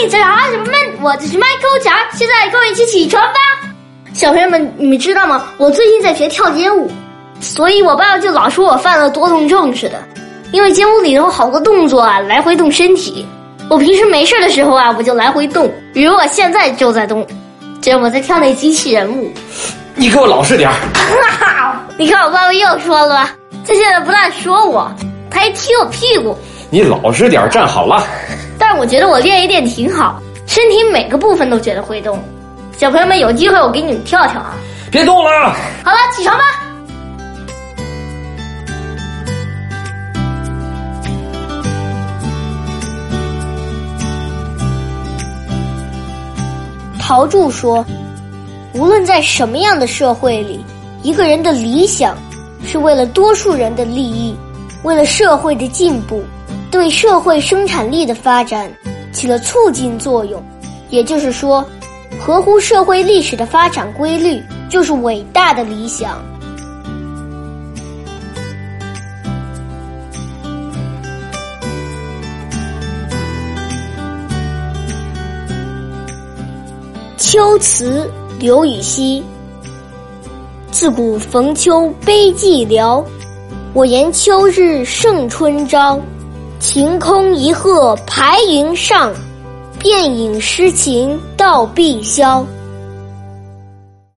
嘿，早上好，小朋友们，我就是麦克强，现在跟我一起起床吧。小朋友们，你们知道吗？我最近在学跳街舞，所以我爸爸就老说我犯了多动症似的。因为街舞里头好多动作啊，来回动身体。我平时没事的时候啊，我就来回动，比如我现在就在动，这我在跳那机器人舞。你给我老实点儿！你看我爸爸又说了吧？他现在不但说我，他还踢我屁股。你老实点儿，站好了。我觉得我练一练挺好，身体每个部分都觉得会动。小朋友们有机会我给你们跳跳啊！别动了。好了，起床吧。陶铸说：“无论在什么样的社会里，一个人的理想是为了多数人的利益，为了社会的进步，对社会生产力的发展起了促进作用。也就是说，合乎社会历史的发展规律，就是伟大的理想。”秋词刘禹锡。自古逢秋悲寂寥，我言秋日胜春朝。晴空一鹤排云上，便引诗情到碧霄。